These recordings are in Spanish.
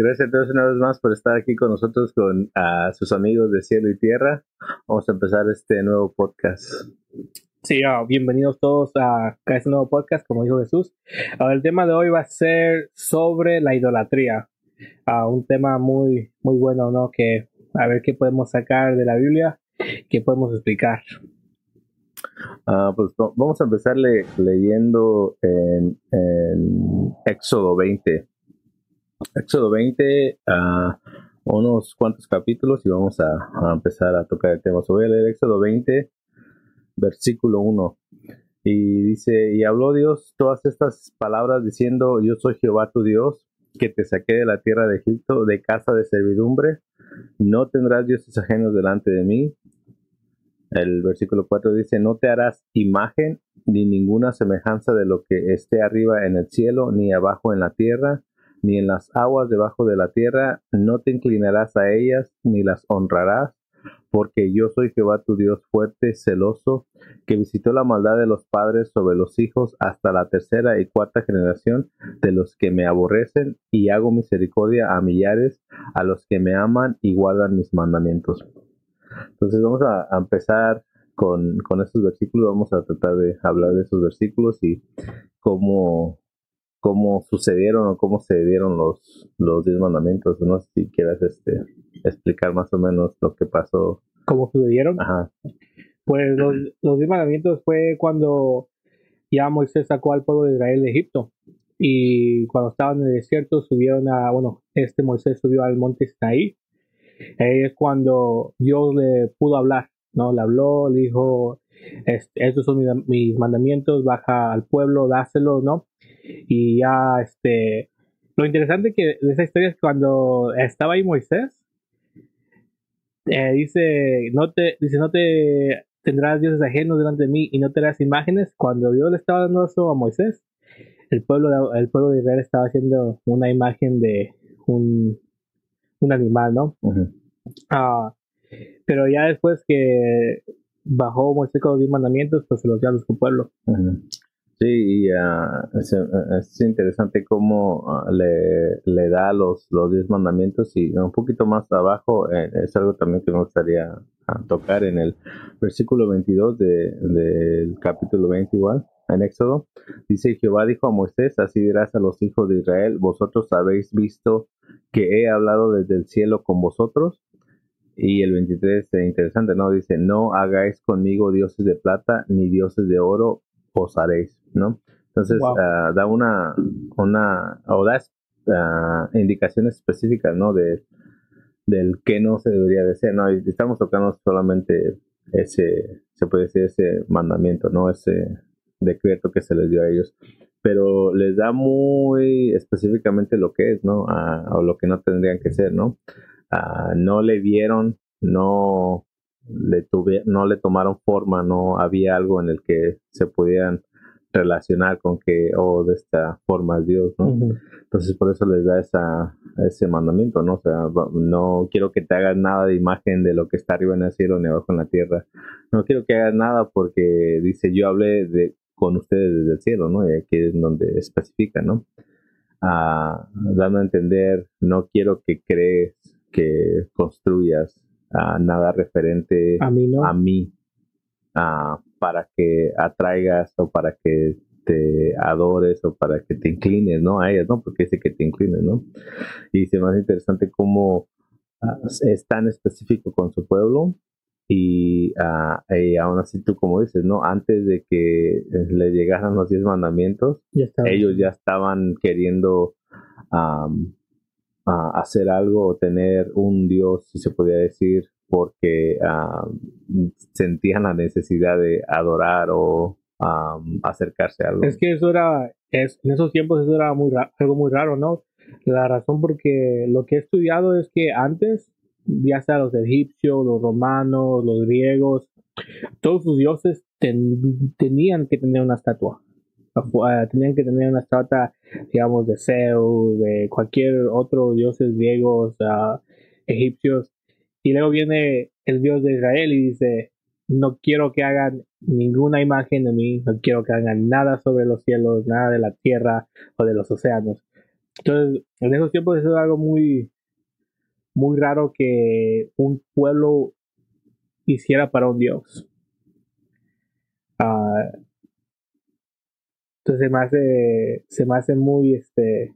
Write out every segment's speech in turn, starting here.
Gracias a todos una vez más por estar aquí con nosotros, con a sus amigos de cielo y tierra. Vamos a empezar este nuevo podcast. Sí, ah, bienvenidos todos a, este nuevo podcast, como dijo Jesús. Ah, el tema de hoy va a ser sobre la idolatría. Ah, un tema muy, muy bueno, ¿no? Que a ver qué podemos sacar de la Biblia, qué podemos explicar. pues vamos a empezar leyendo en, Éxodo 20. Éxodo 20, unos cuantos capítulos y vamos a, empezar a tocar el tema. voy a leer Éxodo 20, versículo 1. Y dice, y habló Dios todas estas palabras diciendo, yo soy Jehová tu Dios, que te saqué de la tierra de Egipto, de casa de servidumbre. No tendrás dioses ajenos delante de mí. El versículo 4 dice, no te harás imagen ni ninguna semejanza de lo que esté arriba en el cielo, ni abajo en la tierra, ni en las aguas debajo de la tierra. No te inclinarás a ellas, ni las honrarás porque yo soy Jehová tu Dios fuerte, celoso, que visitó la maldad de los padres sobre los hijos hasta la tercera y cuarta generación de los que me aborrecen, y hago misericordia a millares, a los que me aman y guardan mis mandamientos. Entonces vamos a, empezar con, con, estos versículos, vamos a tratar de hablar de esos versículos y cómo, cómo sucedieron o cómo se dieron los, los diez mandamientos. No sé si quieras este, explicar más o menos lo que pasó. ¿Cómo sucedieron? Ajá. Pues los, los diez mandamientos fue cuando ya Moisés sacó al pueblo de Israel de Egipto. Y cuando estaban en el desierto subieron a, bueno, este Moisés subió al monte Sinaí. Ahí es cuando Dios le pudo hablar, ¿no? Le habló, le dijo, estos son mis, mis mandamientos, baja al pueblo, dáselos, ¿no? Y ya, este, lo interesante que de esa historia es cuando estaba ahí Moisés, eh, dice, no te, dice, no te tendrás dioses ajenos delante de mí y no te harás imágenes. Cuando Dios le estaba dando eso a Moisés, el pueblo, el pueblo de Israel estaba haciendo una imagen de un, un animal, ¿no? Ah, pero ya después que bajó Moisés con los diez mandamientos, pues se los dio a su pueblo. Sí, y ah, es, interesante cómo uh, le, le, da los, los diez mandamientos y un poquito más abajo eh, es algo también que me gustaría ah, tocar en el versículo 22 del de, capítulo 20 igual, en Éxodo. Dice, Jehová dijo a Moisés, así dirás a los hijos de Israel, vosotros habéis visto que he hablado desde el cielo con vosotros. Y el 23 es interesante, ¿no? Dice, no hagáis conmigo dioses de plata ni dioses de oro, os haréis. ¿No? Entonces, ah, da una, una, o da uh, indicaciones específicas, ¿no? De, del que no se debería de ser, ¿no? Y estamos tocando solamente ese, se puede decir, ese mandamiento, ¿no? Ese decreto que se les dio a ellos. Pero les da muy específicamente lo que es, ¿no? o lo que no tendrían que ser, ¿no? no le vieron, no le tuve, no le tomaron forma, no había algo en el que se pudieran relacionar con que, oh, de esta forma es Dios, ¿no? Entonces por eso les da esa, ese mandamiento, ¿no? O sea, no quiero que te hagas nada de imagen de lo que está arriba en el cielo ni abajo en la tierra. No quiero que hagas nada porque dice, yo hablé de, con ustedes desde el cielo, ¿no? Y aquí es donde especifica, ¿no? Ah, dando a entender, no quiero que crees que construyas ah, nada referente a mí, ¿no? a mí ah, para que atraigas o para que te adores o para que te inclines, ¿no? A ellas, ¿no? Porque dice que te inclines, ¿no? Y se me hace interesante cómo ah, es tan específico con su pueblo y, uh, aún así tú como dices, ¿no? Antes de que le llegaran los diez mandamientos, ellos ya estaban queriendo hacer algo o tener un Dios, si se podía decir, porque sentían la necesidad de adorar o acercarse a algo. Es que eso era, en esos tiempos eso era muy algo muy raro, ¿no? La razón porque lo que he estudiado es que antes, ya sea los egipcios, los romanos, los griegos, todos sus dioses tenían que tener una estatua. Ah, tenían que tener una estatua, digamos, de Zeus, de cualquier otro dioses griegos, uh, egipcios, y luego viene el Dios de Israel y dice, no quiero que hagan ninguna imagen de mí, no quiero que hagan nada sobre los cielos, nada de la tierra o de los océanos. Entonces, en esos tiempos eso es algo muy, muy raro que un pueblo hiciera para un dios. Ah, entonces se me hace, se me hace muy, este,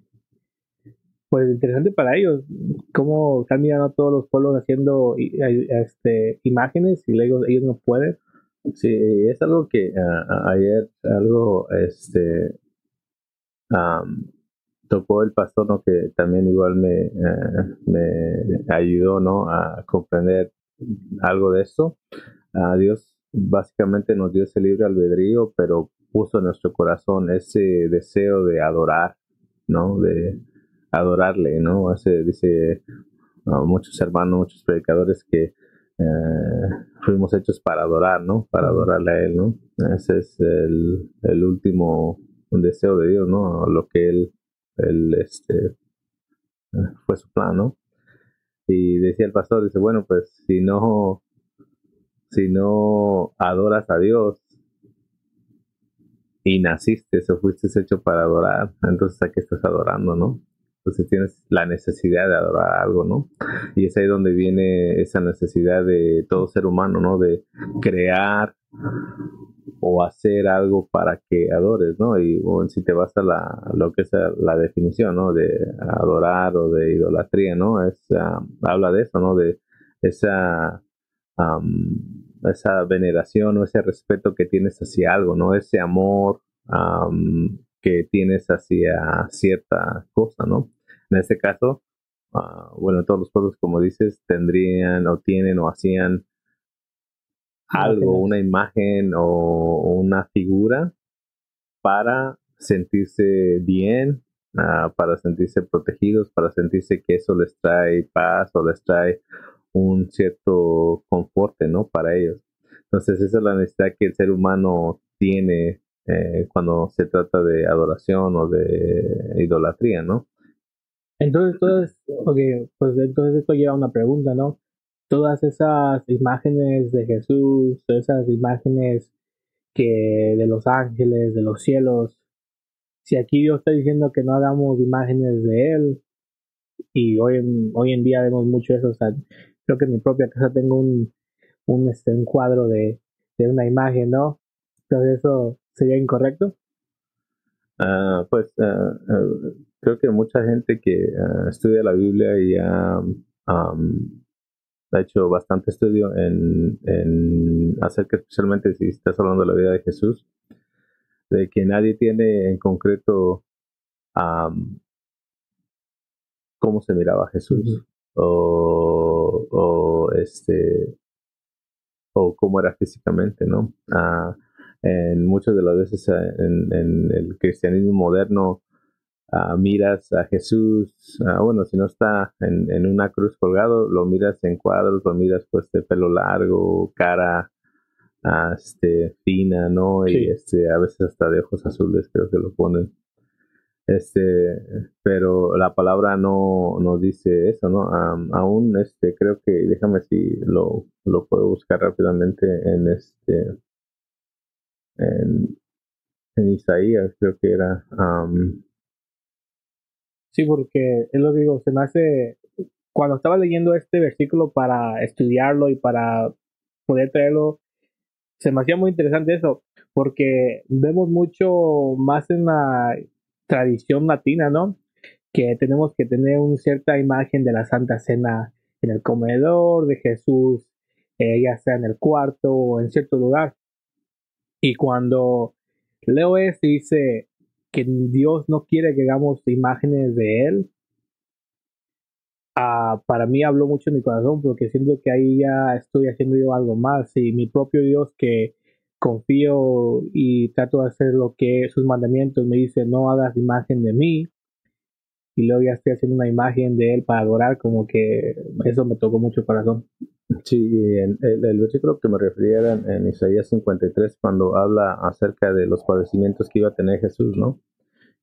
pues interesante para ellos, cómo están mirando a todos los pueblos haciendo este, imágenes y luego ellos no pueden. Sí, es algo que ayer, algo, este, tocó el pastor, ¿no? Que también igual me, eh, me ayudó, ¿no? A comprender algo de esto. a Dios básicamente nos dio ese libre albedrío, pero puso en nuestro corazón ese deseo de adorar, ¿no? De adorarle, ¿no? Hace, dice muchos hermanos, muchos predicadores que eh, fuimos hechos para adorar, ¿no? Para adorarle a Él, ¿no? Ese es el, el último deseo de Dios, ¿no? Lo que Él, él este, fue su plan, ¿no? Y decía el pastor, dice, bueno, pues si no, si no adoras a Dios y naciste o fuiste hecho para adorar, entonces a qué estás adorando, ¿no? Entonces tienes la necesidad de adorar algo, ¿no? Y es ahí donde viene esa necesidad de todo ser humano, ¿no? De crear o hacer algo para que adores, ¿no? Y si te vas a la, lo que es la definición, ¿no? De adorar o de idolatría, ¿no? Es, ah, habla de eso, ¿no? De esa, esa veneración o ese respeto que tienes hacia algo, ¿no? Ese amor que tienes hacia cierta cosa, ¿no? En este caso, uh, bueno, todos los pueblos, como dices, tendrían o tienen o hacían algo, una imagen o una figura para sentirse bien, ah, para sentirse protegidos, para sentirse que eso les trae paz o les trae un cierto conforte, ¿no? Para ellos. Entonces esa es la necesidad que el ser humano tiene eh, cuando se trata de adoración o de idolatría, ¿no? Entonces, okay, pues entonces esto lleva a una pregunta, ¿no? todas esas imágenes de Jesús, todas esas imágenes que de los ángeles, de los cielos, si aquí Dios está diciendo que no hagamos imágenes de Él, y hoy en, hoy en día vemos mucho eso, o sea, creo que en mi propia casa tengo un, un, este, un cuadro de, de una imagen, ¿no? Entonces eso sería incorrecto. Uh, pues uh, uh, creo que mucha gente que estudia la Biblia ya um, ha hecho bastante estudio en, en acerca especialmente si estás hablando de la vida de Jesús, de que nadie tiene en concreto cómo se miraba Jesús o, o, este o cómo era físicamente, ¿no? En muchas de las veces en, en el cristianismo moderno miras a Jesús, bueno, si no está en, una cruz colgado, lo miras en cuadros, lo miras pues de pelo largo, cara este, fina, ¿no? Y este, a veces hasta de ojos azules creo que lo ponen. Este, pero la palabra no nos dice eso, ¿no? aún este, creo que, déjame si lo, lo puedo buscar rápidamente en este, en, Isaías, creo que era, Sí, porque es lo que digo, se me hace, cuando estaba leyendo este versículo para estudiarlo y para poder traerlo, se me hacía muy interesante eso, porque vemos mucho más en la tradición latina, ¿no? Que tenemos que tener una cierta imagen de la Santa Cena en el comedor, de Jesús, eh, ya sea en el cuarto o en cierto lugar. Y cuando leo esto dice, que Dios no quiere que hagamos imágenes de Él, ah, para mí habló mucho en mi corazón porque siento que ahí ya estoy haciendo yo algo más. Y mi propio Dios que confío y trato de hacer lo que sus mandamientos me dice no hagas imagen de mí y luego ya estoy haciendo una imagen de él para adorar como que eso me tocó mucho el corazón Sí, el, el, versículo que me refería era en, Isaías 53, cuando habla acerca de los padecimientos que iba a tener Jesús, ¿no?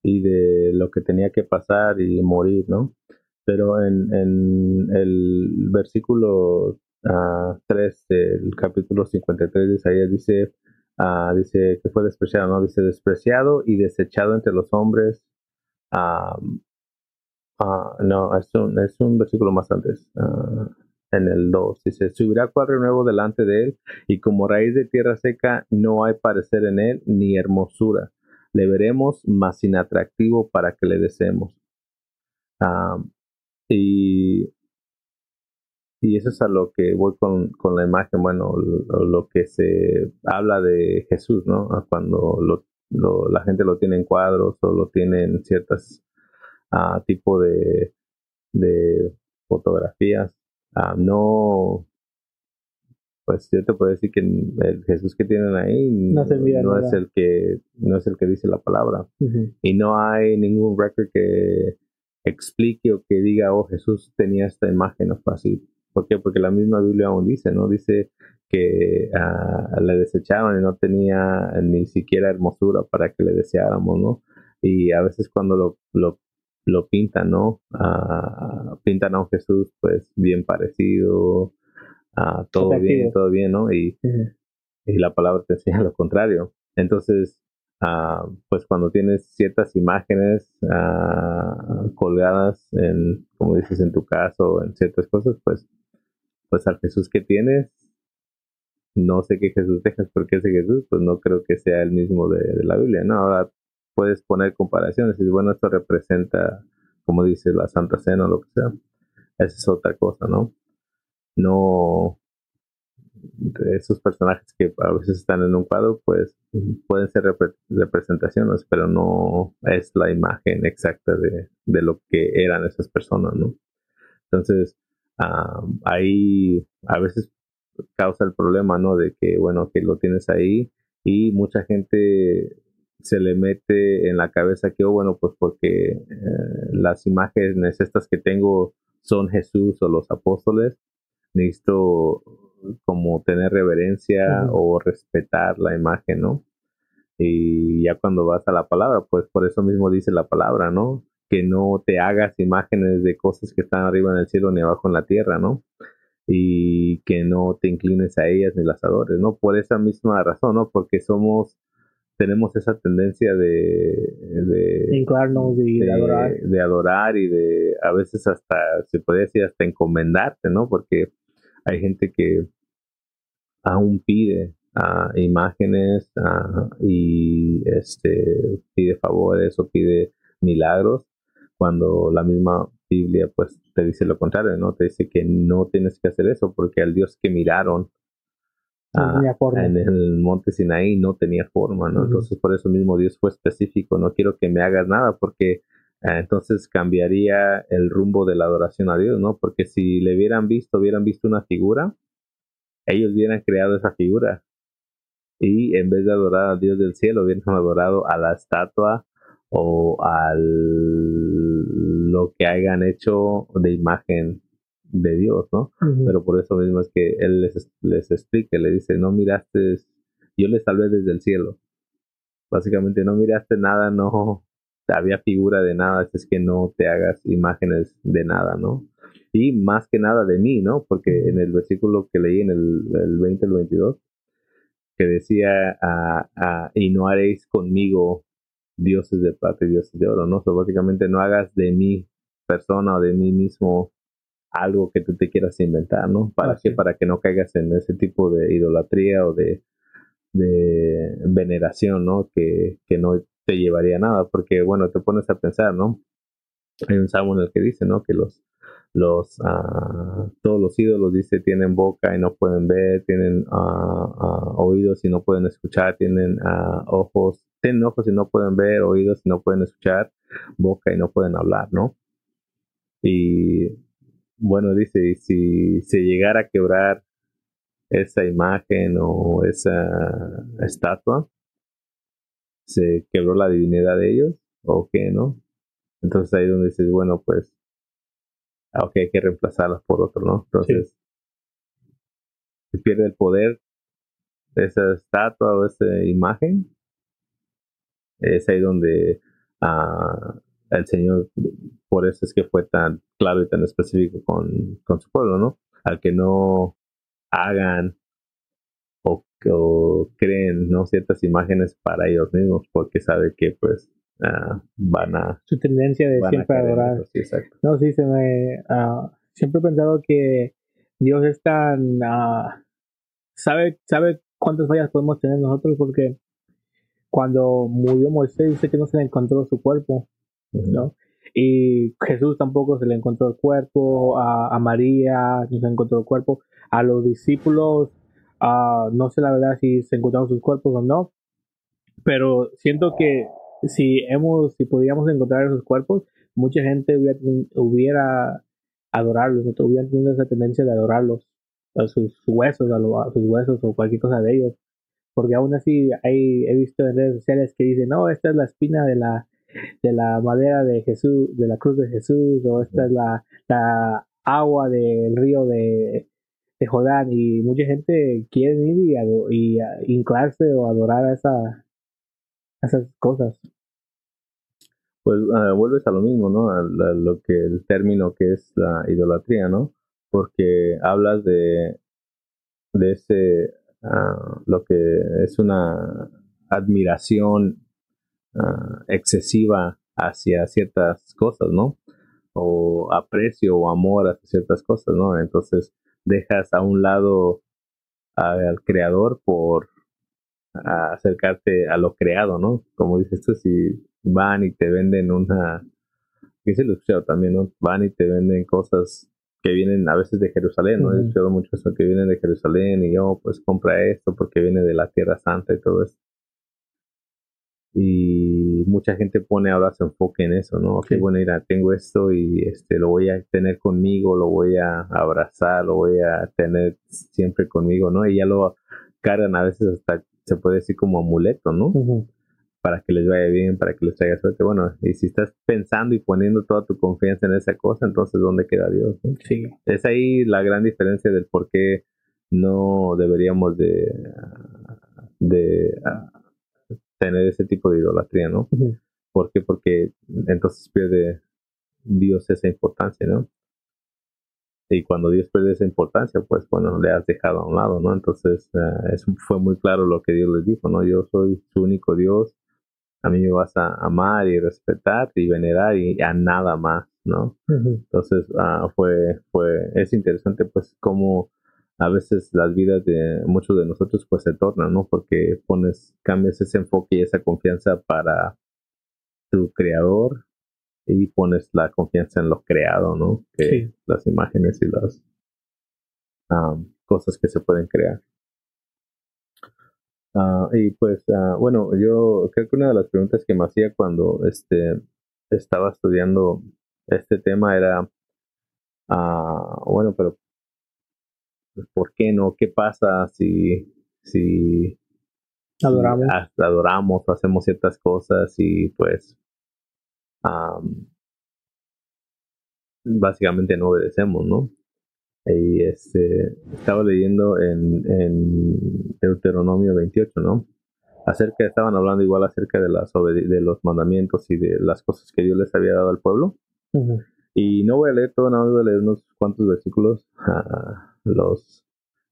Y de lo que tenía que pasar y morir, ¿no? Pero en, en el versículo 3 ah, del capítulo 53 de Isaías dice, uh, dice que fue despreciado, ¿no? Dice despreciado y desechado entre los hombres, uh, no, es un, es un versículo más antes. Ah, en el 2 dice, subirá cuadro nuevo delante de él y como raíz de tierra seca no hay parecer en él ni hermosura. Le veremos más inatractivo para que le deseemos. y, y eso es a lo que voy con, con la imagen, bueno, lo, que se habla de Jesús, ¿no? Cuando lo, la gente lo tiene en cuadros o lo tiene en ciertas uh, tipo de, de fotografías. Ah, no, pues yo te puedo decir que el Jesús que tienen ahí no, es el que no es el que dice la palabra. Y no hay ningún record que explique o que diga oh Jesús tenía esta imagen o así. ¿por qué? porque la misma Biblia aún dice no dice que uh, le desechaban y no tenía ni siquiera hermosura para que le deseáramos no y a veces cuando lo, lo lo pintan, ¿no? Uh, pintan a un Jesús pues bien parecido, uh, todo bien, todo bien, ¿no? Y, y, la palabra te enseña lo contrario. Entonces, uh, pues cuando tienes ciertas imágenes colgadas en, como dices, en tu caso, en ciertas cosas, pues, pues al Jesús que tienes, no sé qué Jesús dejas porque ese Jesús, pues no creo que sea el mismo de, de la Biblia, ¿no? Ahora puedes poner comparaciones y bueno, esto representa, como dice, la Santa Cena o lo que sea. Esa es otra cosa, ¿no? No, esos personajes que a veces están en un cuadro, pues pueden ser representaciones, pero no es la imagen exacta de, de lo que eran esas personas, ¿no? Entonces, ahí a veces causa el problema, ¿no? De que, bueno, que lo tienes ahí y mucha gente se le mete en la cabeza que, oh, bueno, pues porque eh, las imágenes estas que tengo son Jesús o los apóstoles, necesito como tener reverencia o respetar la imagen, ¿no? Y ya cuando vas a la palabra, pues por eso mismo dice la palabra, ¿no? Que no te hagas imágenes de cosas que están arriba en el cielo ni abajo en la tierra, ¿no? Y que no te inclines a ellas ni las adores, ¿no? Por esa misma razón, ¿no? Porque somos tenemos esa tendencia de, de y de, adorar. de adorar y de a veces hasta se puede decir hasta encomendarte, ¿no? Porque hay gente que aún pide uh, imágenes uh, y este pide favores o pide milagros cuando la misma Biblia pues te dice lo contrario, ¿no? Te dice que no tienes que hacer eso porque al Dios que miraron Ah, en el monte Sinaí no tenía forma, ¿no? Entonces por eso mismo Dios fue específico, no quiero que me hagas nada porque ah, entonces cambiaría el rumbo de la adoración a Dios, ¿no? Porque si le hubieran visto, hubieran visto una figura, ellos hubieran creado esa figura y en vez de adorar a Dios del cielo, hubieran adorado a la estatua o al lo que hayan hecho de imagen de Dios, ¿no? Pero por eso mismo es que Él les, les explica, le dice, no miraste, yo les salvé desde el cielo. Básicamente no miraste nada, no había figura de nada, es que no te hagas imágenes de nada, ¿no? Y más que nada de mí, ¿no? Porque en el versículo que leí en el, el 20 el 22, que decía, ah, ah, y no haréis conmigo dioses de plata y dioses de oro, ¿no? So, básicamente no hagas de mí persona o de mí mismo algo que tú te quieras inventar, ¿no? ¿Para qué? Para que no caigas en ese tipo de idolatría o de, de veneración, ¿no? Que, que no te llevaría a nada, porque bueno, te pones a pensar, ¿no? Hay un salmo en el que dice, ¿no? Que los, los, uh, todos los ídolos, dice, tienen boca y no pueden ver, tienen uh, oídos y no pueden escuchar, tienen ojos, tienen ojos y no pueden ver, oídos y no pueden escuchar, boca y no pueden hablar, ¿no? Y bueno, dice, si se llegara a quebrar esa imagen o esa estatua, se quebró la divinidad de ellos o qué, ¿no? Entonces ahí donde dices, bueno, pues, ah, ok, hay que reemplazarlas por otro, ¿no? Entonces, se pierde el poder de esa estatua o esa imagen. Es ahí donde uh, el Señor, por eso es que fue tan claro y tan específico con, con su pueblo, ¿no? Al que no hagan o, creen, ¿no? Ciertas imágenes para ellos mismos, porque sabe que, pues, ah, van a... Su tendencia de siempre adorar. Sí, exacto. No, sí, se me... Uh, siempre he pensado que Dios es tan... Uh, sabe, sabe cuántas fallas podemos tener nosotros porque cuando murió Moisés dice que no se le encontró su cuerpo, ¿no? Y Jesús tampoco se le encontró el cuerpo, a, a María no se le encontró el cuerpo, a los discípulos, uh, no sé la verdad si se encontraron sus cuerpos o no, pero siento que si hemos, si podíamos encontrar esos cuerpos, mucha gente hubiera, hubiera adorarlos, hubiera tenido esa tendencia de adorarlos, a sus huesos, a, sus huesos o cualquier cosa de ellos. Porque aún así hay, he visto en redes sociales que dicen, no, esta es la espina de la, de la madera de Jesús, de la cruz de Jesús, o esta es la, la agua del río de, de Jordán, y mucha gente quiere ir y, y, inclarse o adorar a esa, esas cosas. Pues uh, vuelves a lo mismo, ¿no? A, lo que el término que es la idolatría, ¿no? Porque hablas de, de ese, uh, lo que es una admiración uh, excesiva hacia ciertas cosas, ¿no? O aprecio o amor hacia ciertas cosas, ¿no? Entonces dejas a un lado al creador por a acercarte a lo creado, ¿no? Como dices tú, si van y te venden una, que se lo he también, ¿no? Van y te venden cosas que vienen a veces de Jerusalén, ¿no? He escuchado mucho eso que vienen de Jerusalén y yo, pues compra esto porque viene de la Tierra Santa y todo eso. Y mucha gente pone ahora su enfoque en eso, ¿no? Ok, bueno, mira, tengo esto y este lo voy a tener conmigo, lo voy a abrazar, lo voy a tener siempre conmigo, ¿no? Y ya lo cargan a veces hasta se puede decir como amuleto, ¿no? Para que les vaya bien, para que les traiga suerte. Bueno, y si estás pensando y poniendo toda tu confianza en esa cosa, entonces ¿dónde queda Dios? Sí. Es ahí la gran diferencia del por qué no deberíamos de, de tener ese tipo de idolatría, ¿no? ¿Por qué? Porque entonces pierde Dios esa importancia, ¿no? y cuando Dios pierde esa importancia, pues bueno, le has dejado a un lado, ¿no? Entonces, uh, eso fue muy claro lo que Dios les dijo, ¿no? Yo soy su único Dios, a mí me vas a amar y respetar y venerar y a nada más, ¿no? Entonces, uh, fue, fue, es interesante pues cómo a veces las vidas de muchos de nosotros pues se tornan, ¿no? Porque pones, cambias ese enfoque y esa confianza para tu creador y pones la confianza en lo creado, ¿no? Que Las imágenes y las cosas que se pueden crear. Ah, y pues, uh, bueno, yo creo que una de las preguntas que me hacía cuando este, estaba estudiando este tema era, uh, bueno, pero ¿por qué no? ¿Qué pasa si, si adoramos, adoramos hacemos ciertas cosas y pues básicamente no obedecemos, ¿no? Y este, estaba leyendo en, en Deuteronomio 28, ¿no? Acerca, estaban hablando igual acerca de, las de los mandamientos y de las cosas que Dios les había dado al pueblo. Y no voy a leer todo, no voy a leer unos cuantos versículos. los,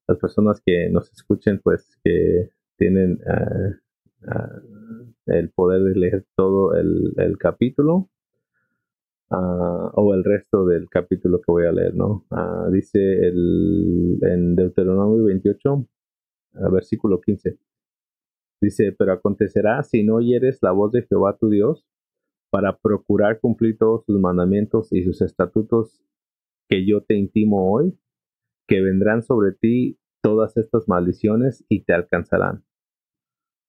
las personas que nos escuchen, pues que tienen el poder de leer todo el, el capítulo uh, o el resto del capítulo que voy a leer, ¿no? Uh, dice el, en Deuteronomio 28, versículo 15. Dice, pero acontecerá si no oyeres la voz de Jehová tu Dios para procurar cumplir todos sus mandamientos y sus estatutos que yo te intimo hoy, que vendrán sobre ti todas estas maldiciones y te alcanzarán.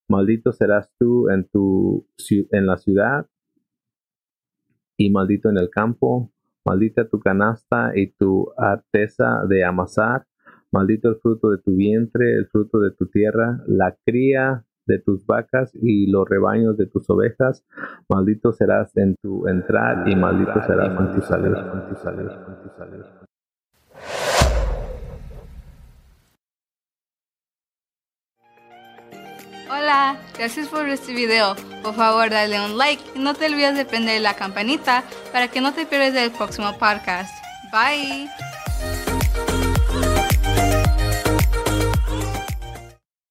Maldito serás tú en, tu, en la ciudad y maldito en el campo. Maldita tu canasta y tu arteza de amasar. Maldito el fruto de tu vientre, el fruto de tu tierra, la cría de tus vacas y los rebaños de tus ovejas. Maldito serás en tu entrar y maldito serás en tu salir. Hola, gracias por este video. Por favor, dale un like y no te olvides de prender la campanita para que no te pierdas el próximo podcast. Bye.